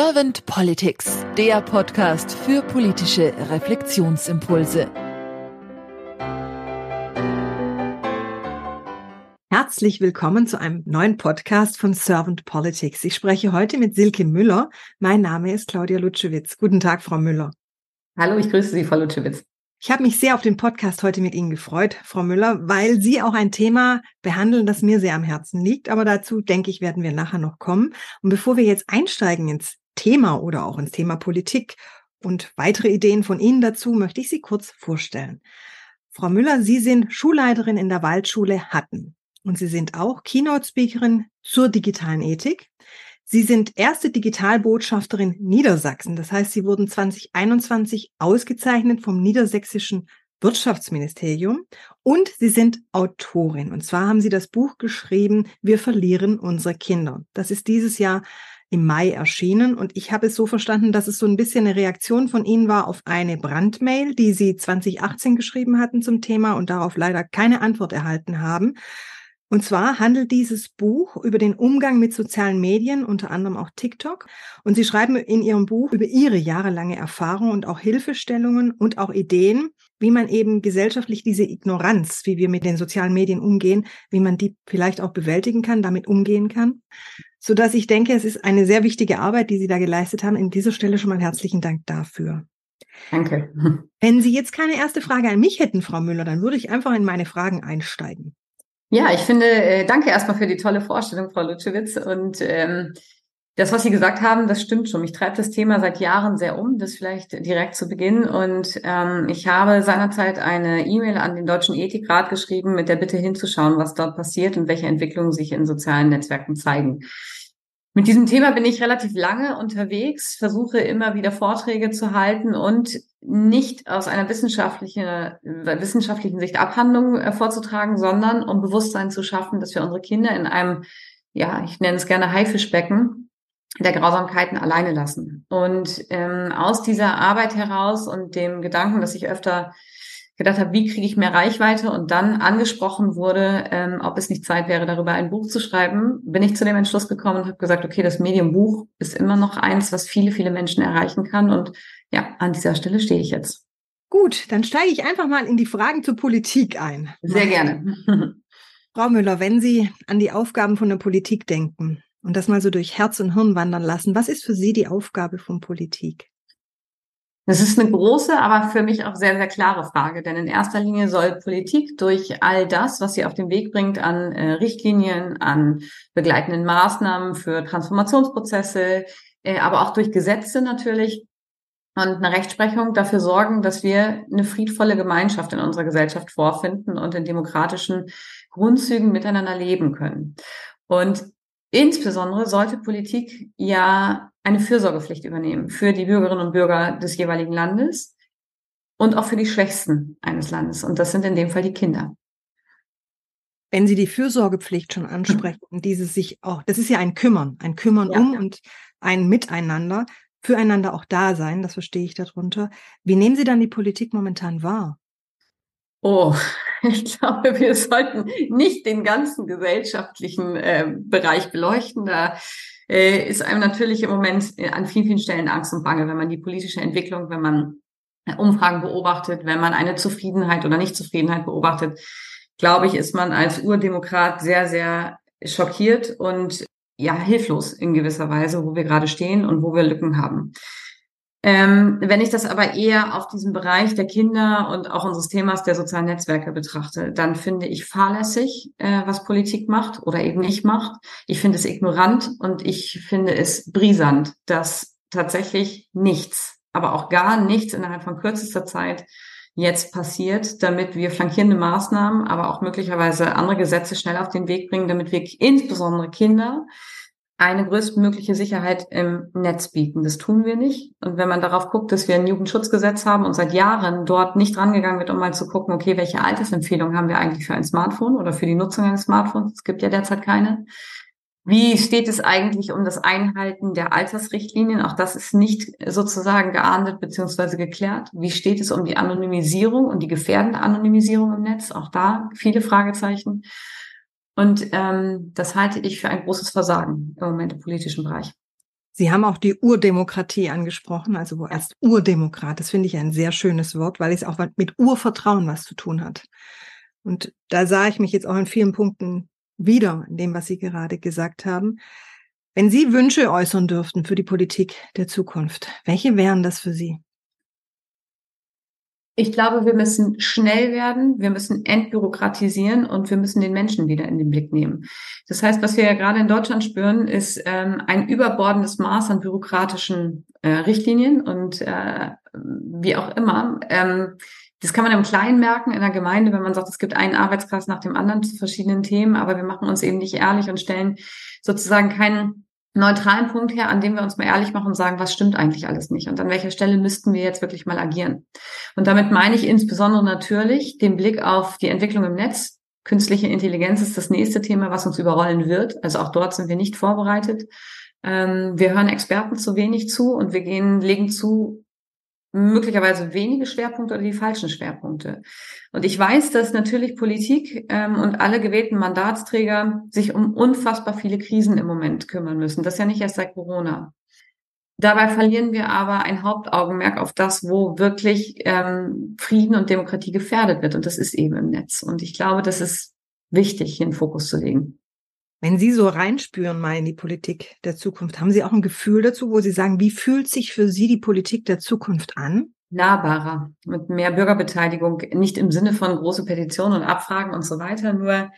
Servant Politics, der Podcast für politische Reflexionsimpulse. Herzlich willkommen zu einem neuen Podcast von Servant Politics. Ich spreche heute mit Silke Müller. Mein Name ist Claudia Lutschewitz. Guten Tag, Frau Müller. Hallo, ich grüße Sie, Frau Lutschewitz. Ich habe mich sehr auf den Podcast heute mit Ihnen gefreut, Frau Müller, weil Sie auch ein Thema behandeln, das mir sehr am Herzen liegt. Aber dazu, denke ich, werden wir nachher noch kommen. Und bevor wir jetzt einsteigen ins Thema oder auch ins Thema Politik und weitere Ideen von Ihnen dazu, möchte ich Sie kurz vorstellen. Frau Müller, Sie sind Schulleiterin in der Waldschule Hatten und Sie sind auch Keynote-Speakerin zur digitalen Ethik. Sie sind erste Digitalbotschafterin Niedersachsen. Das heißt, Sie wurden 2021 ausgezeichnet vom Niedersächsischen Wirtschaftsministerium und Sie sind Autorin. Und zwar haben Sie das Buch geschrieben, Wir verlieren unsere Kinder. Das ist dieses Jahr im Mai erschienen und ich habe es so verstanden, dass es so ein bisschen eine Reaktion von Ihnen war auf eine Brandmail, die Sie 2018 geschrieben hatten zum Thema und darauf leider keine Antwort erhalten haben. Und zwar handelt dieses Buch über den Umgang mit sozialen Medien, unter anderem auch TikTok. Und Sie schreiben in Ihrem Buch über Ihre jahrelange Erfahrung und auch Hilfestellungen und auch Ideen, wie man eben gesellschaftlich diese Ignoranz, wie wir mit den sozialen Medien umgehen, wie man die vielleicht auch bewältigen kann, damit umgehen kann. So dass ich denke, es ist eine sehr wichtige Arbeit, die Sie da geleistet haben. In dieser Stelle schon mal herzlichen Dank dafür. Danke. Wenn Sie jetzt keine erste Frage an mich hätten, Frau Müller, dann würde ich einfach in meine Fragen einsteigen. Ja, ich finde, äh, danke erstmal für die tolle Vorstellung, Frau Lutschewitz. Und ähm, das, was Sie gesagt haben, das stimmt schon. Mich treibt das Thema seit Jahren sehr um, das vielleicht direkt zu Beginn. Und ähm, ich habe seinerzeit eine E-Mail an den Deutschen Ethikrat geschrieben mit der Bitte hinzuschauen, was dort passiert und welche Entwicklungen sich in sozialen Netzwerken zeigen. Mit diesem Thema bin ich relativ lange unterwegs, versuche immer wieder Vorträge zu halten und nicht aus einer wissenschaftlichen, wissenschaftlichen Sicht Abhandlungen äh, vorzutragen, sondern um Bewusstsein zu schaffen, dass wir unsere Kinder in einem, ja, ich nenne es gerne Haifischbecken der Grausamkeiten alleine lassen. Und ähm, aus dieser Arbeit heraus und dem Gedanken, dass ich öfter gedacht habe, wie kriege ich mehr Reichweite und dann angesprochen wurde, ähm, ob es nicht Zeit wäre, darüber ein Buch zu schreiben, bin ich zu dem Entschluss gekommen und habe gesagt, okay, das Medium Buch ist immer noch eins, was viele, viele Menschen erreichen kann. Und ja, an dieser Stelle stehe ich jetzt. Gut, dann steige ich einfach mal in die Fragen zur Politik ein. Sehr gerne. Frau Müller, wenn Sie an die Aufgaben von der Politik denken und das mal so durch Herz und Hirn wandern lassen, was ist für Sie die Aufgabe von Politik? Das ist eine große, aber für mich auch sehr, sehr klare Frage. Denn in erster Linie soll Politik durch all das, was sie auf den Weg bringt an äh, Richtlinien, an begleitenden Maßnahmen für Transformationsprozesse, äh, aber auch durch Gesetze natürlich und eine Rechtsprechung dafür sorgen, dass wir eine friedvolle Gemeinschaft in unserer Gesellschaft vorfinden und in demokratischen Grundzügen miteinander leben können. Und insbesondere sollte Politik ja eine Fürsorgepflicht übernehmen für die Bürgerinnen und Bürger des jeweiligen Landes und auch für die Schwächsten eines Landes. Und das sind in dem Fall die Kinder. Wenn Sie die Fürsorgepflicht schon ansprechen, dieses sich auch, das ist ja ein Kümmern, ein Kümmern ja, um und ein Miteinander, füreinander auch da sein, das verstehe ich darunter. Wie nehmen Sie dann die Politik momentan wahr? Oh, ich glaube, wir sollten nicht den ganzen gesellschaftlichen äh, Bereich beleuchten. Da äh, ist einem natürlich im Moment äh, an vielen, vielen Stellen Angst und Bange, wenn man die politische Entwicklung, wenn man äh, Umfragen beobachtet, wenn man eine Zufriedenheit oder Nichtzufriedenheit beobachtet, glaube ich, ist man als Urdemokrat sehr, sehr schockiert und ja, hilflos in gewisser Weise, wo wir gerade stehen und wo wir Lücken haben. Ähm, wenn ich das aber eher auf diesem Bereich der Kinder und auch unseres Themas der sozialen Netzwerke betrachte, dann finde ich fahrlässig, äh, was Politik macht oder eben nicht macht. Ich finde es ignorant und ich finde es brisant, dass tatsächlich nichts, aber auch gar nichts innerhalb von kürzester Zeit jetzt passiert, damit wir flankierende Maßnahmen, aber auch möglicherweise andere Gesetze schnell auf den Weg bringen, damit wir insbesondere Kinder eine größtmögliche Sicherheit im Netz bieten. Das tun wir nicht. Und wenn man darauf guckt, dass wir ein Jugendschutzgesetz haben und seit Jahren dort nicht rangegangen wird, um mal zu gucken, okay, welche Altersempfehlungen haben wir eigentlich für ein Smartphone oder für die Nutzung eines Smartphones? Es gibt ja derzeit keine. Wie steht es eigentlich um das Einhalten der Altersrichtlinien? Auch das ist nicht sozusagen geahndet bzw. geklärt. Wie steht es um die Anonymisierung und die gefährdende Anonymisierung im Netz? Auch da viele Fragezeichen. Und ähm, das halte ich für ein großes Versagen im Moment im politischen Bereich. Sie haben auch die Urdemokratie angesprochen, also als Urdemokrat. Das finde ich ein sehr schönes Wort, weil es auch mit Urvertrauen was zu tun hat. Und da sah ich mich jetzt auch in vielen Punkten wieder, in dem, was Sie gerade gesagt haben. Wenn Sie Wünsche äußern dürften für die Politik der Zukunft, welche wären das für Sie? Ich glaube, wir müssen schnell werden, wir müssen entbürokratisieren und wir müssen den Menschen wieder in den Blick nehmen. Das heißt, was wir ja gerade in Deutschland spüren, ist ähm, ein überbordendes Maß an bürokratischen äh, Richtlinien und äh, wie auch immer. Ähm, das kann man im Kleinen merken in der Gemeinde, wenn man sagt, es gibt einen Arbeitskreis nach dem anderen zu verschiedenen Themen, aber wir machen uns eben nicht ehrlich und stellen sozusagen keinen neutralen Punkt her, an dem wir uns mal ehrlich machen und sagen, was stimmt eigentlich alles nicht und an welcher Stelle müssten wir jetzt wirklich mal agieren. Und damit meine ich insbesondere natürlich den Blick auf die Entwicklung im Netz. Künstliche Intelligenz ist das nächste Thema, was uns überrollen wird. Also auch dort sind wir nicht vorbereitet. Ähm, wir hören Experten zu wenig zu und wir gehen, legen zu, möglicherweise wenige Schwerpunkte oder die falschen Schwerpunkte. Und ich weiß, dass natürlich Politik ähm, und alle gewählten Mandatsträger sich um unfassbar viele Krisen im Moment kümmern müssen. Das ist ja nicht erst seit Corona. Dabei verlieren wir aber ein Hauptaugenmerk auf das, wo wirklich ähm, Frieden und Demokratie gefährdet wird. Und das ist eben im Netz. Und ich glaube, das ist wichtig, hier einen Fokus zu legen. Wenn Sie so reinspüren mal in die Politik der Zukunft, haben Sie auch ein Gefühl dazu, wo Sie sagen, wie fühlt sich für Sie die Politik der Zukunft an? Nahbarer, mit mehr Bürgerbeteiligung, nicht im Sinne von große Petitionen und Abfragen und so weiter, nur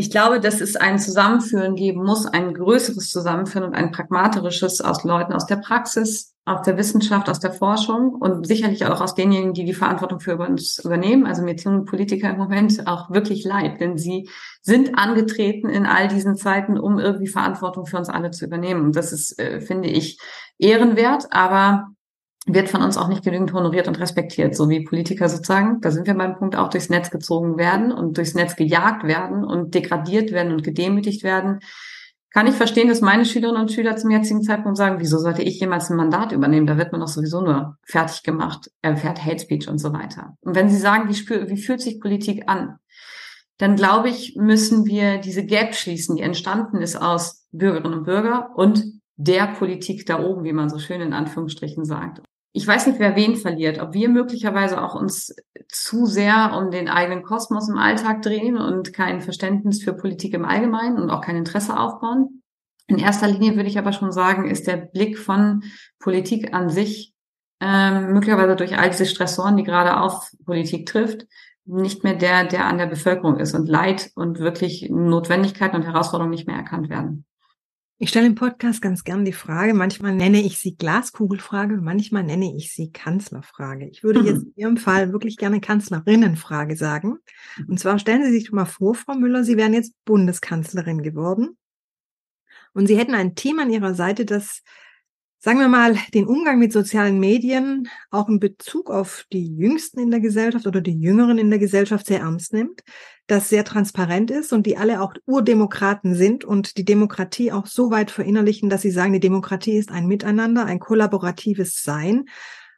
ich glaube, dass es ein Zusammenführen geben muss, ein größeres Zusammenführen und ein pragmatisches aus Leuten aus der Praxis, aus der Wissenschaft, aus der Forschung und sicherlich auch aus denjenigen, die die Verantwortung für uns übernehmen. Also mir tun Politiker im Moment auch wirklich leid, denn sie sind angetreten in all diesen Zeiten, um irgendwie Verantwortung für uns alle zu übernehmen. Und das ist, äh, finde ich, ehrenwert, aber wird von uns auch nicht genügend honoriert und respektiert, so wie Politiker sozusagen, da sind wir beim Punkt, auch durchs Netz gezogen werden und durchs Netz gejagt werden und degradiert werden und gedemütigt werden. Kann ich verstehen, dass meine Schülerinnen und Schüler zum jetzigen Zeitpunkt sagen, wieso sollte ich jemals ein Mandat übernehmen? Da wird man doch sowieso nur fertig gemacht, erfährt Hate Speech und so weiter. Und wenn Sie sagen, wie, spür, wie fühlt sich Politik an? Dann glaube ich, müssen wir diese Gap schließen, die entstanden ist aus Bürgerinnen und Bürger und der Politik da oben, wie man so schön in Anführungsstrichen sagt ich weiß nicht, wer wen verliert, ob wir möglicherweise auch uns zu sehr um den eigenen Kosmos im Alltag drehen und kein Verständnis für Politik im Allgemeinen und auch kein Interesse aufbauen. In erster Linie würde ich aber schon sagen, ist der Blick von Politik an sich ähm, möglicherweise durch all diese Stressoren, die gerade auf Politik trifft, nicht mehr der, der an der Bevölkerung ist und Leid und wirklich Notwendigkeiten und Herausforderungen nicht mehr erkannt werden. Ich stelle im Podcast ganz gern die Frage, manchmal nenne ich sie Glaskugelfrage, manchmal nenne ich sie Kanzlerfrage. Ich würde jetzt in Ihrem Fall wirklich gerne Kanzlerinnenfrage sagen. Und zwar stellen Sie sich mal vor, Frau Müller, Sie wären jetzt Bundeskanzlerin geworden. Und Sie hätten ein Team an Ihrer Seite, das sagen wir mal, den Umgang mit sozialen Medien auch in Bezug auf die Jüngsten in der Gesellschaft oder die Jüngeren in der Gesellschaft sehr ernst nimmt, das sehr transparent ist und die alle auch Urdemokraten sind und die Demokratie auch so weit verinnerlichen, dass sie sagen, die Demokratie ist ein Miteinander, ein kollaboratives Sein,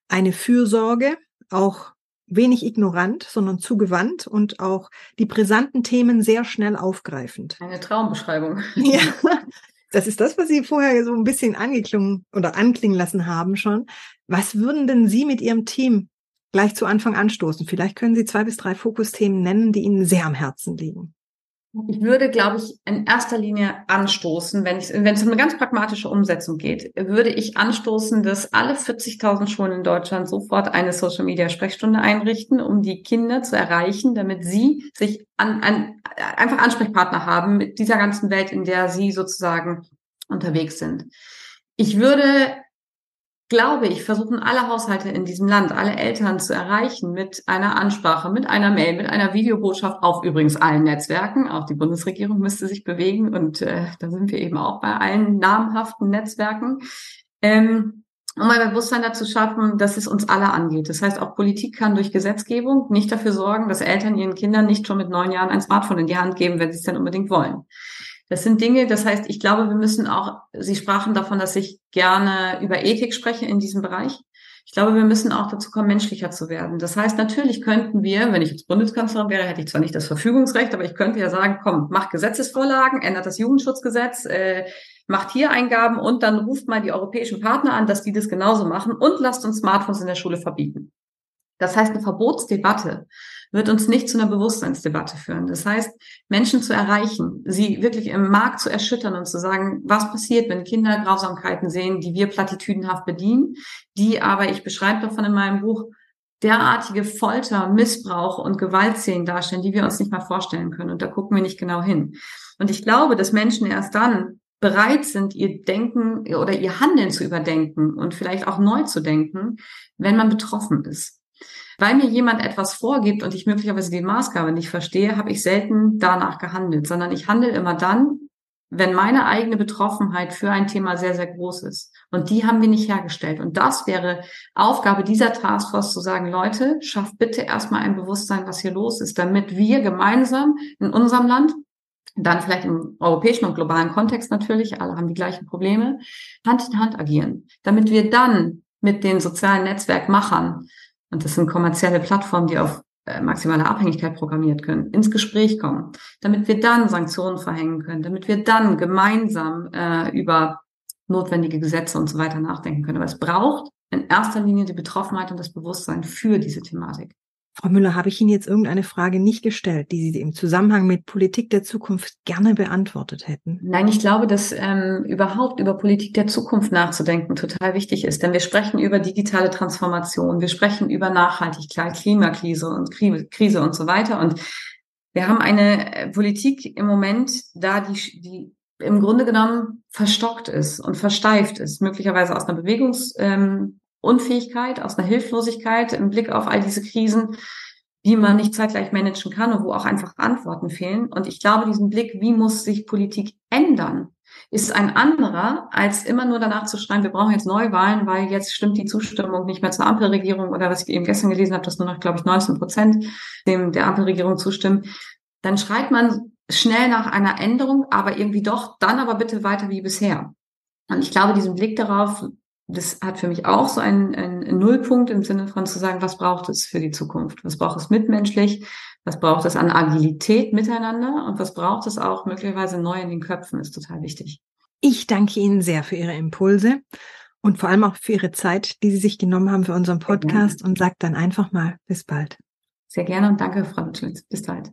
eine Fürsorge, auch wenig ignorant, sondern zugewandt und auch die brisanten Themen sehr schnell aufgreifend. Eine Traumbeschreibung. Ja, das ist das, was Sie vorher so ein bisschen angeklungen oder anklingen lassen haben schon. Was würden denn Sie mit Ihrem Team gleich zu Anfang anstoßen? Vielleicht können Sie zwei bis drei Fokusthemen nennen, die Ihnen sehr am Herzen liegen. Ich würde, glaube ich, in erster Linie anstoßen, wenn, ich, wenn es um eine ganz pragmatische Umsetzung geht, würde ich anstoßen, dass alle 40.000 Schulen in Deutschland sofort eine Social Media Sprechstunde einrichten, um die Kinder zu erreichen, damit sie sich an, an, einfach Ansprechpartner haben mit dieser ganzen Welt, in der sie sozusagen unterwegs sind. Ich würde glaube ich, versuchen alle Haushalte in diesem Land, alle Eltern zu erreichen mit einer Ansprache, mit einer Mail, mit einer Videobotschaft auf übrigens allen Netzwerken. Auch die Bundesregierung müsste sich bewegen und äh, da sind wir eben auch bei allen namhaften Netzwerken. Ähm, um ein Bewusstsein dazu schaffen, dass es uns alle angeht. Das heißt, auch Politik kann durch Gesetzgebung nicht dafür sorgen, dass Eltern ihren Kindern nicht schon mit neun Jahren ein Smartphone in die Hand geben, wenn sie es denn unbedingt wollen. Das sind Dinge, das heißt, ich glaube, wir müssen auch, Sie sprachen davon, dass ich gerne über Ethik spreche in diesem Bereich. Ich glaube, wir müssen auch dazu kommen, menschlicher zu werden. Das heißt, natürlich könnten wir, wenn ich jetzt Bundeskanzlerin wäre, hätte ich zwar nicht das Verfügungsrecht, aber ich könnte ja sagen, komm, macht Gesetzesvorlagen, ändert das Jugendschutzgesetz, äh, macht hier Eingaben und dann ruft mal die europäischen Partner an, dass die das genauso machen und lasst uns Smartphones in der Schule verbieten. Das heißt, eine Verbotsdebatte wird uns nicht zu einer Bewusstseinsdebatte führen. Das heißt, Menschen zu erreichen, sie wirklich im Markt zu erschüttern und zu sagen, was passiert, wenn Kinder Grausamkeiten sehen, die wir platitüdenhaft bedienen, die aber, ich beschreibe davon in meinem Buch, derartige Folter, Missbrauch und Gewaltszenen darstellen, die wir uns nicht mal vorstellen können. Und da gucken wir nicht genau hin. Und ich glaube, dass Menschen erst dann bereit sind, ihr Denken oder ihr Handeln zu überdenken und vielleicht auch neu zu denken, wenn man betroffen ist. Weil mir jemand etwas vorgibt und ich möglicherweise die Maßgabe nicht verstehe, habe ich selten danach gehandelt, sondern ich handle immer dann, wenn meine eigene Betroffenheit für ein Thema sehr, sehr groß ist. Und die haben wir nicht hergestellt. Und das wäre Aufgabe dieser Taskforce zu sagen, Leute, schafft bitte erstmal ein Bewusstsein, was hier los ist, damit wir gemeinsam in unserem Land, dann vielleicht im europäischen und globalen Kontext natürlich, alle haben die gleichen Probleme, Hand in Hand agieren, damit wir dann mit den sozialen Netzwerkmachern und das sind kommerzielle Plattformen, die auf äh, maximale Abhängigkeit programmiert können, ins Gespräch kommen, damit wir dann Sanktionen verhängen können, damit wir dann gemeinsam äh, über notwendige Gesetze und so weiter nachdenken können. Aber es braucht in erster Linie die Betroffenheit und das Bewusstsein für diese Thematik. Frau Müller, habe ich Ihnen jetzt irgendeine Frage nicht gestellt, die Sie im Zusammenhang mit Politik der Zukunft gerne beantwortet hätten? Nein, ich glaube, dass ähm, überhaupt über Politik der Zukunft nachzudenken total wichtig ist. Denn wir sprechen über digitale Transformation, wir sprechen über Nachhaltigkeit, Klimakrise und Krise und so weiter. Und wir haben eine äh, Politik im Moment da, die, die im Grunde genommen verstockt ist und versteift ist, möglicherweise aus einer Bewegungs, ähm, Unfähigkeit, aus einer Hilflosigkeit im Blick auf all diese Krisen, die man nicht zeitgleich managen kann und wo auch einfach Antworten fehlen. Und ich glaube, diesen Blick, wie muss sich Politik ändern, ist ein anderer, als immer nur danach zu schreiben, wir brauchen jetzt Neuwahlen, weil jetzt stimmt die Zustimmung nicht mehr zur Ampelregierung oder was ich eben gestern gelesen habe, dass nur noch, glaube ich, 19 Prozent dem der Ampelregierung zustimmen. Dann schreit man schnell nach einer Änderung, aber irgendwie doch, dann aber bitte weiter wie bisher. Und ich glaube, diesen Blick darauf, das hat für mich auch so einen, einen Nullpunkt im Sinne von zu sagen, was braucht es für die Zukunft? Was braucht es mitmenschlich? Was braucht es an Agilität miteinander? Und was braucht es auch möglicherweise neu in den Köpfen? Ist total wichtig. Ich danke Ihnen sehr für Ihre Impulse und vor allem auch für Ihre Zeit, die Sie sich genommen haben für unseren Podcast und sagt dann einfach mal bis bald. Sehr gerne und danke, Frau Lutschwitz. Bis bald.